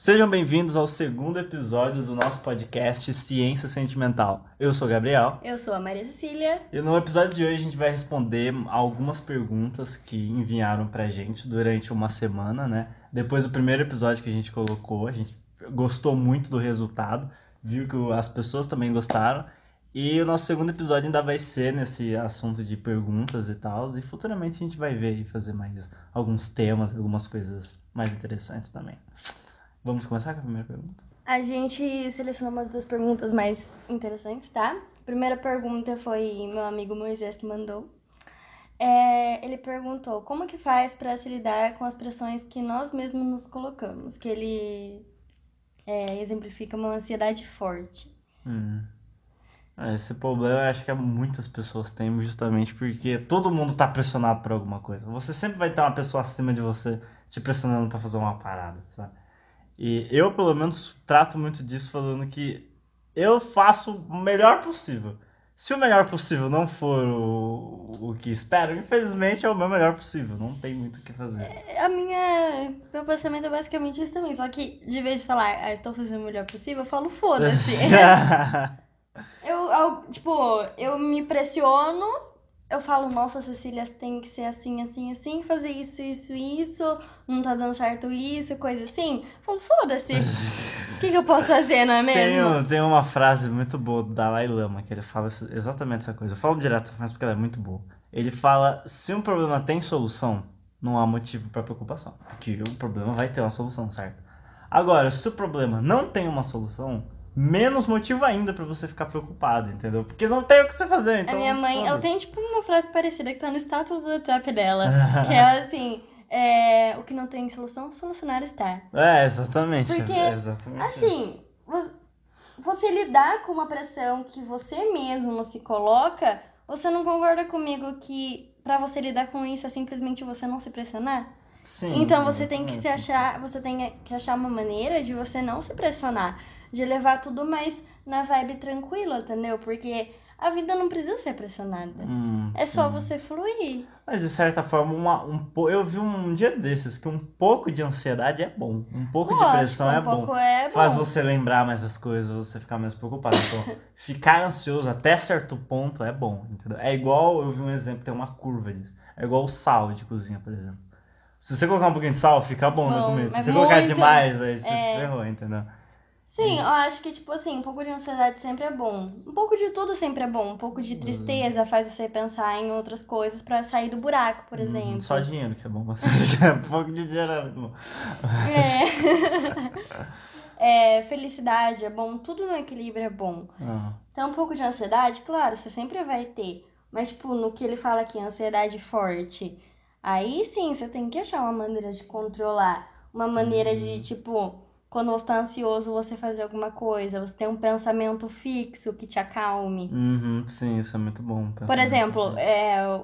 Sejam bem-vindos ao segundo episódio do nosso podcast Ciência Sentimental. Eu sou o Gabriel. Eu sou a Maria Cecília. E no episódio de hoje a gente vai responder algumas perguntas que enviaram pra gente durante uma semana, né? Depois do primeiro episódio que a gente colocou, a gente gostou muito do resultado, viu que as pessoas também gostaram. E o nosso segundo episódio ainda vai ser nesse assunto de perguntas e tal. E futuramente a gente vai ver e fazer mais alguns temas, algumas coisas mais interessantes também. Vamos começar com a primeira pergunta? A gente selecionou umas duas perguntas mais interessantes, tá? A primeira pergunta foi meu amigo Moisés que mandou. É, ele perguntou como que faz para se lidar com as pressões que nós mesmos nos colocamos, que ele é, exemplifica uma ansiedade forte. Hum. Esse problema eu acho que muitas pessoas têm justamente porque todo mundo tá pressionado por alguma coisa. Você sempre vai ter uma pessoa acima de você te pressionando para fazer uma parada, sabe? E eu, pelo menos, trato muito disso falando que eu faço o melhor possível. Se o melhor possível não for o, o que espero, infelizmente é o meu melhor possível. Não tem muito o que fazer. A minha. Meu pensamento é basicamente isso também. Só que, de vez de falar, ah, estou fazendo o melhor possível, eu falo, foda-se. eu, eu, tipo, eu me pressiono, eu falo, nossa, Cecília, tem que ser assim, assim, assim, fazer isso, isso, isso, não tá dando certo isso, coisa assim. Eu falo, foda-se. O que, que eu posso fazer, não é mesmo? Tem, tem uma frase muito boa do Dalai Lama, que ele fala exatamente essa coisa. Eu falo direto essa frase porque ela é muito boa. Ele fala, se um problema tem solução, não há motivo para preocupação. Porque o problema vai ter uma solução, certo? Agora, se o problema não tem uma solução, menos motivo ainda para você ficar preocupado, entendeu? Porque não tem o que você fazer, então... A minha mãe, ela tem, tipo, uma frase parecida que tá no status do WhatsApp dela, que é assim... É, o que não tem solução, solucionar está. É, exatamente. Porque, exatamente assim, você, você lidar com uma pressão que você mesmo se coloca, você não concorda comigo que para você lidar com isso é simplesmente você não se pressionar? Sim. Então você tem que se achar, você tem que achar uma maneira de você não se pressionar de levar tudo mais na vibe tranquila, entendeu? Porque a vida não precisa ser pressionada. Hum, é sim. só você fluir. Mas de certa forma, uma, um, eu vi um dia desses que um pouco de ansiedade é bom. Um pouco Lógico, de pressão um é pouco bom. é bom. Faz você lembrar mais das coisas, você ficar menos preocupado. Então, ficar ansioso até certo ponto é bom, entendeu? É igual, eu vi um exemplo, tem uma curva disso. É igual o sal de cozinha, por exemplo. Se você colocar um pouquinho de sal, fica bom, na Bom, comida. Se mas você colocar demais, aí você se é. ferrou, entendeu? Sim, eu acho que, tipo assim, um pouco de ansiedade sempre é bom. Um pouco de tudo sempre é bom. Um pouco de tristeza faz você pensar em outras coisas pra sair do buraco, por exemplo. Uhum, Só dinheiro que é bom. um pouco de dinheiro é muito bom. É. é. Felicidade é bom, tudo no equilíbrio é bom. Ah, Então, um pouco de ansiedade, claro, você sempre vai ter. Mas, tipo, no que ele fala aqui, ansiedade forte, aí sim você tem que achar uma maneira de controlar. Uma maneira de, tipo, quando você tá ansioso, você fazer alguma coisa, você tem um pensamento fixo que te acalme. Uhum, sim, isso é muito bom. Por exemplo, é,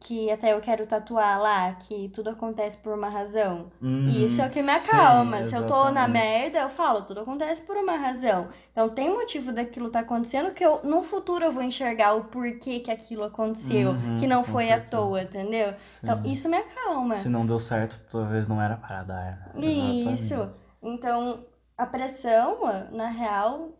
que até eu quero tatuar lá, que tudo acontece por uma razão. Uhum, Isso é o que me sim, acalma. Se eu tô na merda, eu falo, tudo acontece por uma razão. Então tem motivo daquilo tá acontecendo que eu no futuro eu vou enxergar o porquê que aquilo aconteceu, Uhum, que não foi à certeza. toa, entendeu? Então Sim. isso me acalma. Se não deu certo, talvez não era para dar. né? Isso. Exatamente. Então a pressão, na real,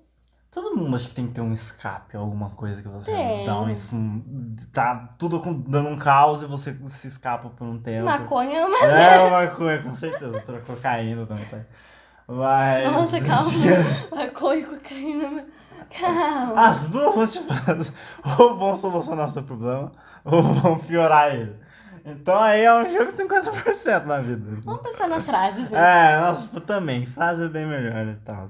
Todo mundo acha que tem que ter um escape, alguma coisa que você Tem. dá um, um- Tá tudo dando um caos e você se escapa por um tempo. maconha é uma. É uma maconha, com certeza. Cocaína também tá. Mas. Nossa, calma. maconha e cocaína. Calma. As duas vão te fazer. Ou vão solucionar o seu problema, ou vão piorar ele. Então aí é um jogo de 50% na vida. Vamos pensar nas frases, né? É, nossa, também. Frase é bem melhor e tal.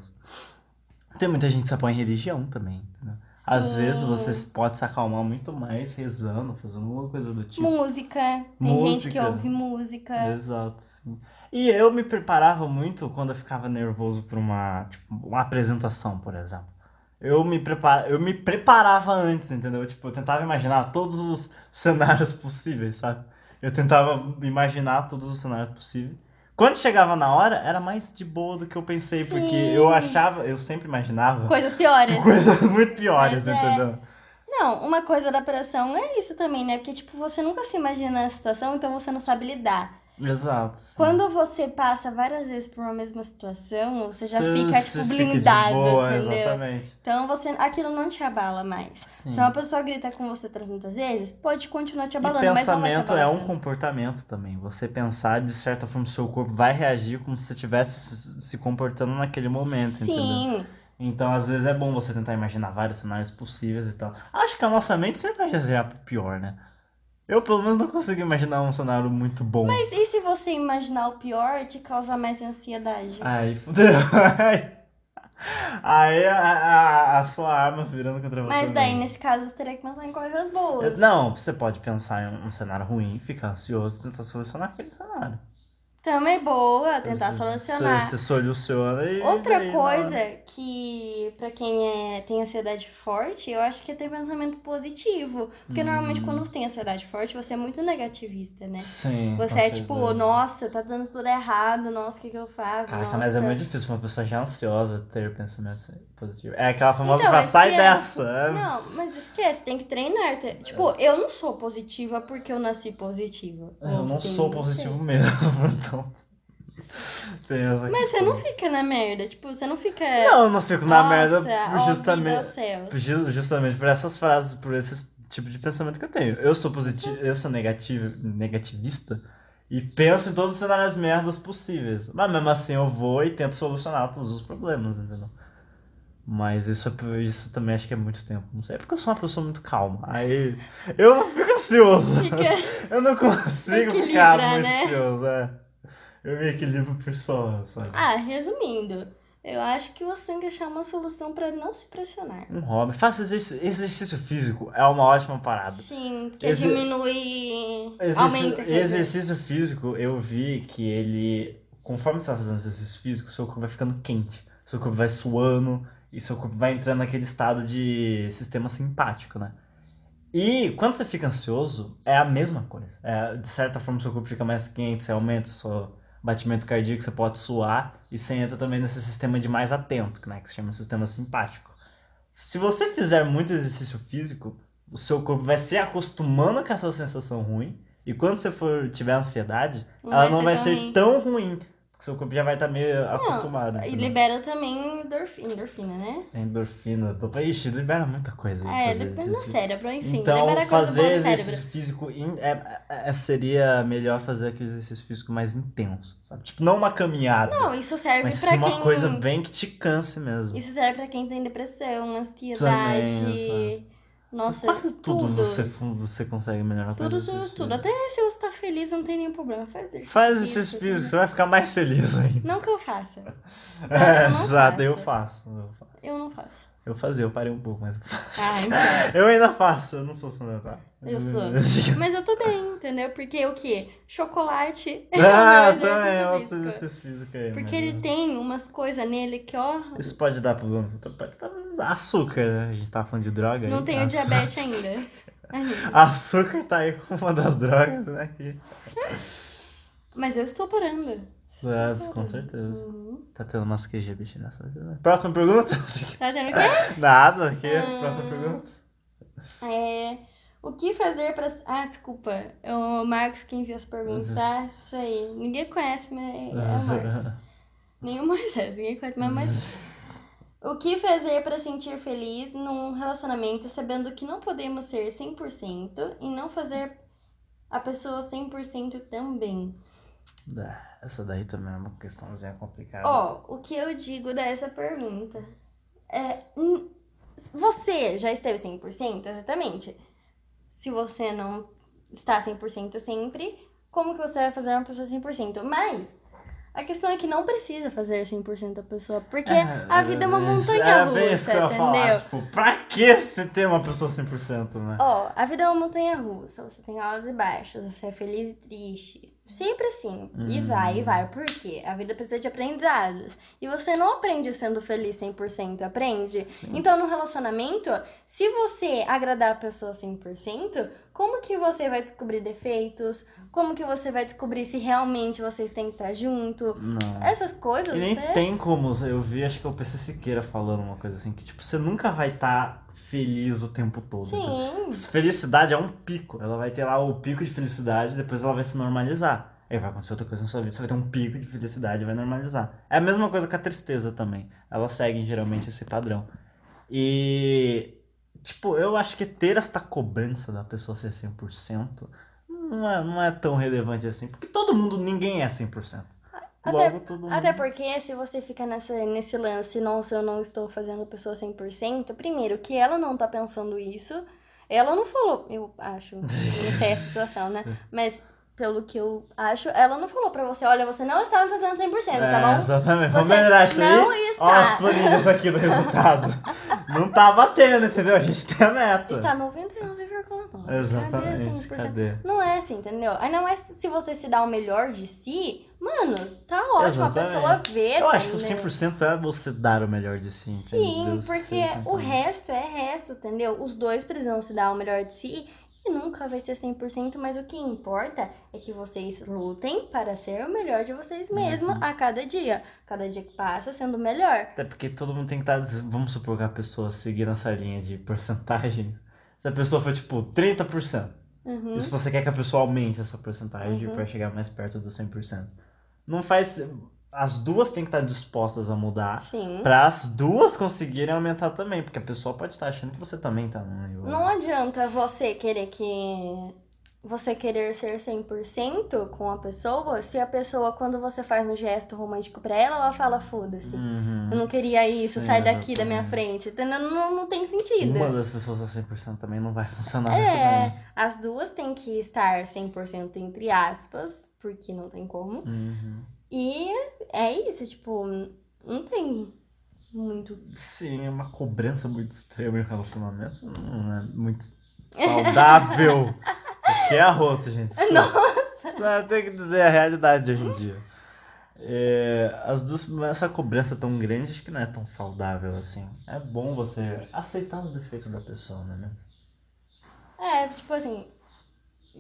Tem muita gente que se apoia em religião também. entendeu? Às Sim. vezes você pode se acalmar muito mais rezando, fazendo alguma coisa do tipo. Música. Tem gente que Música. ouve música. Exato, sim. E eu me preparava muito quando eu ficava nervoso para uma, tipo, uma apresentação, por exemplo. Eu me, prepara... eu me preparava antes, entendeu? Tipo, eu tentava imaginar todos os cenários possíveis, sabe? Eu tentava imaginar todos os cenários possíveis. Quando chegava na hora, era mais de boa do que eu pensei, porque Sim. eu achava, eu sempre imaginava Coisas piores. coisas muito piores, Mas é. entendeu? Não, uma coisa da pressão é isso também, né? Porque, tipo, você nunca se imagina na situação, então você não sabe lidar. Exato. sim. Quando você passa várias vezes por uma mesma situação, você já Cê- fica, tipo, fica blindado, boa, entendeu? Exatamente. Então você, aquilo não te abala mais. Sim. Se uma pessoa grita com você 300 vezes, pode continuar te E abalando, te pensamento é um comportamento também. Você pensar, de certa forma, o seu corpo vai reagir como se você estivesse se- se comportando naquele momento, entendeu? Sim, Então, às vezes, é bom você tentar imaginar vários cenários possíveis e tal. Acho que a nossa mente sempre vai reagir pior, né? Eu, pelo menos, não consigo imaginar um cenário muito bom. mas e se você imaginar o pior, te causa mais ansiedade? Aí, fudeu. Aí, a, a, a sua arma virando contra você. mas daí, mesmo. nesse caso, você teria que pensar em coisas boas. Não, você pode pensar em um cenário ruim, ficar ansioso e tentar solucionar aquele cenário. Também boa, tentar Você- solucionar. Você soluciona e. Outra daí, coisa que, pra quem é, tem ansiedade forte, eu acho que é ter pensamento positivo. Porque Hum. normalmente quando você tem ansiedade forte, você é muito negativista, né? Sim. Você é tipo, nossa, tá dando tudo errado, nossa, o que que eu faço? Caraca, nossa. mas é muito difícil pra uma pessoa já ansiosa ter pensamento positivo. É aquela famosa Então, frase, é sai que é- dessa. é. Não, mas esquece, tem que treinar. Te- Tipo, eu não sou positiva porque eu nasci positiva. Eu não sou não positivo mesmo, então. Pensa Mas você não sou. fica na merda, tipo, você não fica. Não, eu não fico na Nossa, merda ó, vida justamente, justamente por essas frases, por esse tipo de pensamento que eu tenho. Eu sou positivo, eu sou negativo, negativista e penso em todos os cenários merdas possíveis. Mas mesmo assim eu vou e tento solucionar todos os problemas, entendeu? Mas isso, isso também acho que é muito tempo. Não sei, é porque eu sou uma pessoa muito calma. Aí eu fico ansioso. Fica. Eu não consigo ficar muito né? ansioso, é. Eu me equilibro por só, sabe? Ah, resumindo, eu acho que você tem que achar uma solução pra não se pressionar. Um hobby. Faça exercício, exercício físico, é uma ótima parada. Sim, porque Exer- diminui. Exercício, aumenta. exercício físico, eu vi que ele, conforme você vai fazendo exercício físico, seu corpo vai ficando quente, seu corpo vai suando e seu corpo vai entrando naquele estado de sistema simpático, né? E quando você fica ansioso, é a mesma coisa. É, de certa forma, seu corpo fica mais quente, você aumenta seu batimento cardíaco, você pode suar e você entra também nesse sistema de mais atento, né? Que se chama sistema simpático. Se você fizer muito exercício físico, o seu corpo vai se acostumando com essa sensação ruim. E quando você for tiver ansiedade, Não ela vai não vai ser ruim. tão ruim. Porque seu corpo já vai estar meio acostumado. E entendeu? libera também endorfina, endorfina né? É endorfina. Tô... Ixi, libera muita coisa. É, depende do cérebro, enfim. Então, libera coisa fazer exercício físico in- é, é- seria melhor fazer aquele exercício físico mais intenso, sabe? Tipo, não uma caminhada, Não, isso serve mas pra sim uma quem. coisa bem que te canse mesmo. Isso serve pra quem tem depressão, ansiedade. Também, Nossa, tudo, tudo. Você, você consegue melhorar Tudo, tudo, tudo. Até se você tá feliz, não tem nenhum problema. Faz exercício. Faz exercício físico, você vai ficar mais feliz ainda. Não que eu faça. É, eu exato, faço. eu faço, eu faço. Eu não faço. Eu fazia, eu parei um pouco, mas eu faço. Ah, então. Eu ainda faço, eu não sou sedentário. Eu sou. Mas eu tô bem, entendeu? Porque o quê? Chocolate é Ah, o meu também é outro exercício físico aí. Porque ele tem umas coisas nele que, ó, Isso pode dar problema. Dar açúcar, né? A gente tava falando de droga. não aí. tenho Açúcar. diabetes ainda. Ainda. Açúcar tá aí como uma das drogas, né? Mas eu estou parando. É, com certeza. Uhum. Tá tendo umas QG bicho nessa né? Próxima pergunta? Tá tendo o quê? Nada, aqui. Ah. Próxima pergunta. É, o que fazer pra. Ah, desculpa. É o Marcos que enviou as perguntas, tá? Isso aí. Ninguém conhece, mas é o Marcos. O Moisés, ninguém conhece, mas o Moisés. O que fazer pra sentir feliz num relacionamento sabendo que não podemos ser 100% e não fazer a pessoa 100% também? Essa daí também é uma questãozinha complicada. Ó, o que eu digo dessa pergunta é. hum, Você já esteve 100%? Exatamente. Se você não está 100% sempre, como que você vai fazer uma pessoa 100%? Mas a questão é que não precisa fazer 100% a pessoa, porque a vida é uma montanha Era bem isso russa, que eu ia entendeu? falar. Tipo, pra que você ter uma pessoa 100%, né? Ó, a vida é uma montanha russa, você tem altos e baixos, você é feliz e triste. Sempre assim. E Hum. vai, e vai. Por quê? A vida precisa de aprendizados. E você não aprende sendo feliz 100%, aprende? Então, no relacionamento, se você agradar a pessoa 100%, como que você vai descobrir defeitos? Como que você vai descobrir se realmente vocês têm que estar junto? Não. Essas coisas, E nem você... tem como, eu vi, acho que é o PC Siqueira falando uma coisa assim, que tipo, você nunca vai estar feliz o tempo todo. Sim. Felicidade é um pico, ela vai ter lá o pico de felicidade, depois ela vai se normalizar. Aí vai acontecer outra coisa na sua vida, você vai ter um pico de felicidade, vai normalizar. É a mesma coisa com a tristeza também. Elas seguem geralmente esse padrão. E, tipo, eu acho que ter esta cobrança da pessoa ser 100% não é, não é tão relevante assim. Porque todo mundo, ninguém é 100%. Logo, Até, todo mundo... até porque se você fica nessa, nesse lance, nossa, eu não estou fazendo a pessoa 100%, primeiro, que ela não tá pensando isso, ela não falou, eu acho, não sei a situação, né? Mas pelo que eu acho, ela não falou pra você, olha, você não está me fazendo 100%, tá É, bom? exatamente. Vamos melhorar isso não aí. está. Ó, as planilhas aqui do resultado. não tá batendo, entendeu? A gente tem a meta. Está 99,9. Exatamente. Cadê 100%? Cadê? Não é assim, entendeu? Ainda mais se você se dá o melhor de si, mano, tá ótimo, a Exatamente. pessoa vê. Eu acho que o entendeu? 100% é você dar o melhor de si, Sim, entendeu? porque o resto é resto, entendeu? Os dois precisam se dar o melhor de si nunca vai ser 100%, mas o que importa é que vocês lutem para ser o melhor de vocês mesmos Uhum. a cada dia. Cada dia que passa sendo melhor. Até porque todo mundo tem que estar. Vamos supor que a pessoa seguir nessa linha de porcentagem. Se a pessoa for tipo 30%. Uhum. E se você quer que a pessoa aumente essa porcentagem Uhum. pra chegar mais perto do 100%. Não faz. As duas têm que estar dispostas a mudar. Sim. Pra as duas conseguirem aumentar também. Porque a pessoa pode estar achando que você também tá no nível. Não adianta você querer que. Você querer ser 100% com a pessoa, se a pessoa, quando você faz um gesto romântico pra ela, ela fala, foda-se. Uhum. Eu não queria isso, Sim, sai daqui da minha frente. Entendeu? Não, não tem sentido. Uma das pessoas a 100% também não vai funcionar. É, as duas têm que estar 100% entre aspas, porque não tem como. Uhum. E é isso, tipo, não tem muito. Sim, é uma cobrança muito extrema em relacionamento. Não é muito saudável. o que é arroto, gente? Desculpa. Nossa! Tem que dizer a realidade de hoje em dia. É, as duas, essa cobrança tão grande acho que não é tão saudável assim. É bom você aceitar os defeitos da pessoa, né? mesmo? É, tipo assim.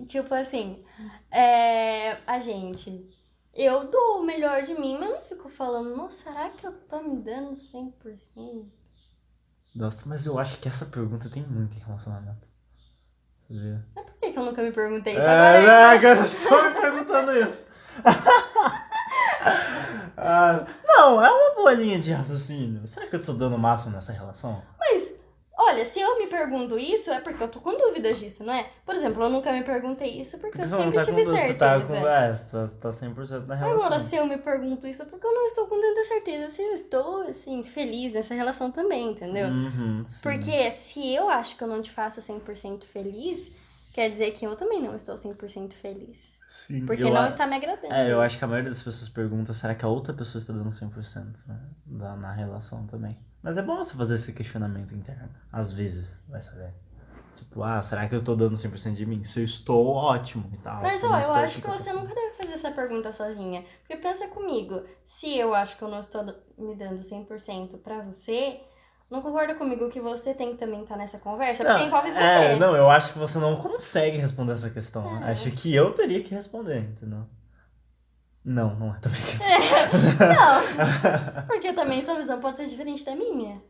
Tipo assim, é, a gente. Eu dou o melhor de mim, mas eu não fico falando, nossa, será que eu tô me dando 100%? Nossa, mas eu acho que essa pergunta tem muito em relacionamento. Você vê? Por que, que eu nunca me perguntei isso É, agora? né, agora eu estou me perguntando isso. Ah, não, é uma boa linha de raciocínio. Será que eu tô dando o máximo nessa relação? Olha, se eu me pergunto isso, é porque eu tô com dúvidas disso, não é? Por exemplo, eu nunca me perguntei isso porque, Porque eu sempre tá tive você tá certeza. com. É, você tá, você tá 100% na relação. Agora, se eu me pergunto isso, é porque eu não estou com tanta certeza se eu estou, assim, feliz nessa relação também, entendeu? Uhum. Porque se eu acho que eu não te faço 100% feliz, quer dizer que eu também não estou 100% feliz. Sim, Porque eu não a- está me agradando. É, eu acho que a maioria das pessoas pergunta será que a outra pessoa está dando 100% né? da, na relação também. Mas é bom você fazer esse questionamento interno. Às vezes, vai saber. Tipo, ah, será que eu tô dando 100% de mim? Se eu estou, ótimo e tal. Mas, ó, eu estou, acho que você nunca deve fazer essa pergunta sozinha. Porque pensa comigo, se eu acho que eu não estou me dando 100% pra você, não concorda comigo que você tem que também estar nessa conversa? Porque Não, envolve você. É, não, eu acho que você não consegue responder essa questão. É. Acho que eu teria que responder, entendeu? Não, não é, tô brincando. Não, porque também sua visão pode ser diferente da minha.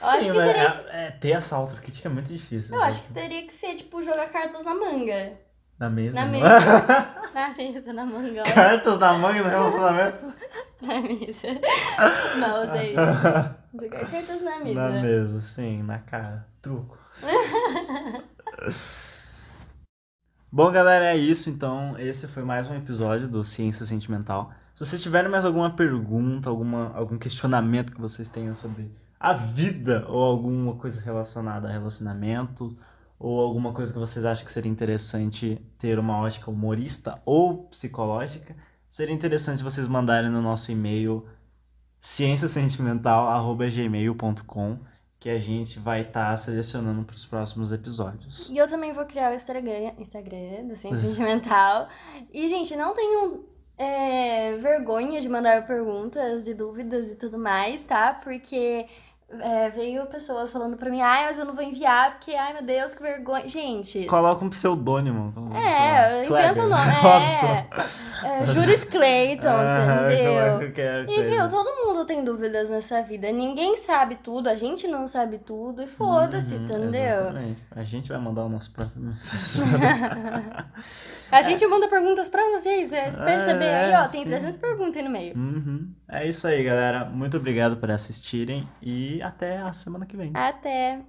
Eu acho que teria- é- é, ter essa autocrítica é muito difícil. Eu né? acho que teria que ser, tipo, jogar cartas na manga. Na mesa. Na não. mesa. Na mesa, na manga. olha. Cartas na manga no relacionamento. Na mesa. Não, sei. Jogar cartas na mesa. Na mesa, sim, na cara. Truco. Bom, galera, é isso. Então, esse foi mais um episódio do Ciência Sentimental. Se vocês tiverem mais alguma pergunta, alguma, algum questionamento que vocês tenham sobre a vida ou alguma coisa relacionada a relacionamento ou alguma coisa que vocês acham que seria interessante ter uma ótica humorista ou psicológica, seria interessante vocês mandarem no nosso e-mail cienciasentimental@gmail.com que a gente vai estar selecionando para os próximos episódios. E eu também vou criar o Instagram, Instagram do Ciência Sentimental. E, gente, não tenham é, vergonha de mandar perguntas e dúvidas e tudo mais, tá? Porque é, veio pessoas falando pra mim, ai, mas eu não vou enviar, porque, ai meu Deus, que vergonha. Gente. Coloca um pseudônimo. É, inventa o nome. É, é, Juris Clayton, ah, entendeu? E viu, todo mundo tem dúvidas nessa vida. Ninguém sabe tudo, a gente não sabe tudo, e foda-se, uhum, entendeu? Exatamente. A gente vai mandar o nosso próprio. a gente manda perguntas pra vocês, vocês perceber é, aí, ó, tem 300 perguntas aí no meio. Uhum. É isso aí, galera. Muito obrigado por assistirem e até a semana que vem. Até!